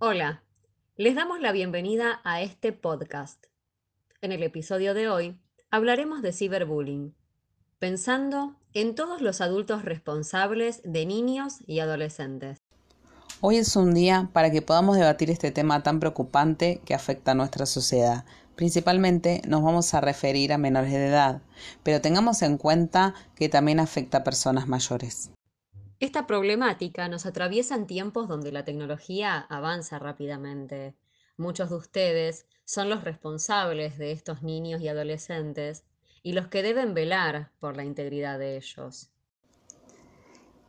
Hola, les damos la bienvenida a este podcast. En el episodio de hoy hablaremos de ciberbullying, pensando en todos los adultos responsables de niños y adolescentes. Hoy es un día para que podamos debatir este tema tan preocupante que afecta a nuestra sociedad. Principalmente nos vamos a referir a menores de edad, pero tengamos en cuenta que también afecta a personas mayores. Esta problemática nos atraviesa en tiempos donde la tecnología avanza rápidamente. Muchos de ustedes son los responsables de estos niños y adolescentes y los que deben velar por la integridad de ellos.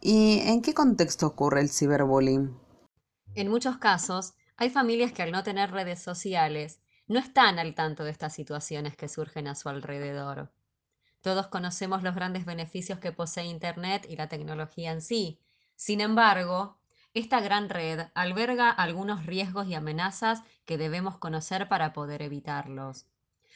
¿Y en qué contexto ocurre el ciberbullying? En muchos casos, hay familias que al no tener redes sociales no están al tanto de estas situaciones que surgen a su alrededor. Todos conocemos los grandes beneficios que posee Internet y la tecnología en sí. Sin embargo, esta gran red alberga algunos riesgos y amenazas que debemos conocer para poder evitarlos.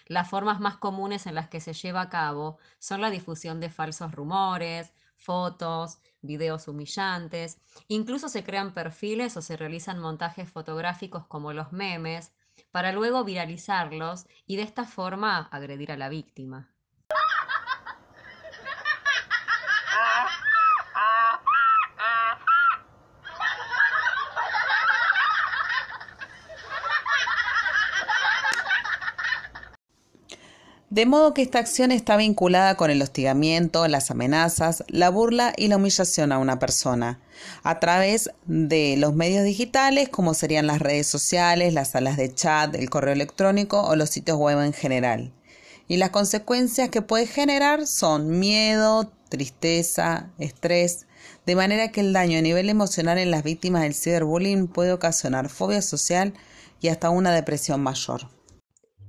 Las formas más comunes en las que se lleva a cabo son la difusión de falsos rumores, fotos, videos humillantes, incluso se crean perfiles o se realizan montajes fotográficos como los memes, para luego viralizarlos y de esta forma agredir a la víctima. De modo que esta acción está vinculada con el hostigamiento, las amenazas, la burla y la humillación a una persona, a través de los medios digitales como serían las redes sociales, las salas de chat, el correo electrónico o los sitios web en general. Y las consecuencias que puede generar son miedo, tristeza, estrés, de manera que el daño a nivel emocional en las víctimas del ciberbullying puede ocasionar fobia social y hasta una depresión mayor.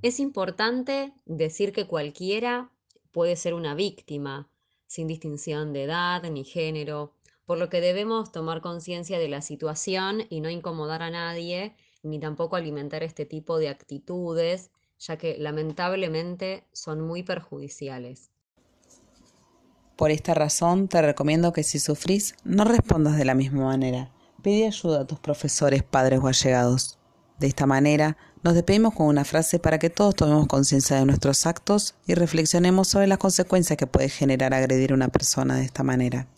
Es importante decir que cualquiera puede ser una víctima, sin distinción de edad ni género, por lo que debemos tomar conciencia de la situación y no incomodar a nadie, ni tampoco alimentar este tipo de actitudes, ya que lamentablemente son muy perjudiciales. Por esta razón te recomiendo que si sufrís no respondas de la misma manera. Pide ayuda a tus profesores, padres o allegados. De esta manera, nos despedimos con una frase para que todos tomemos conciencia de nuestros actos y reflexionemos sobre las consecuencias que puede generar agredir a una persona de esta manera.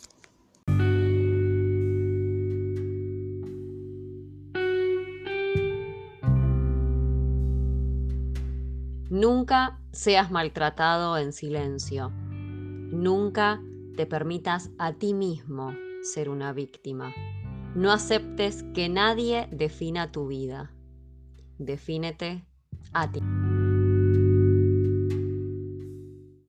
Nunca seas maltratado en silencio. Nunca te permitas a ti mismo ser una víctima. No aceptes que nadie defina tu vida. Defínete a ti.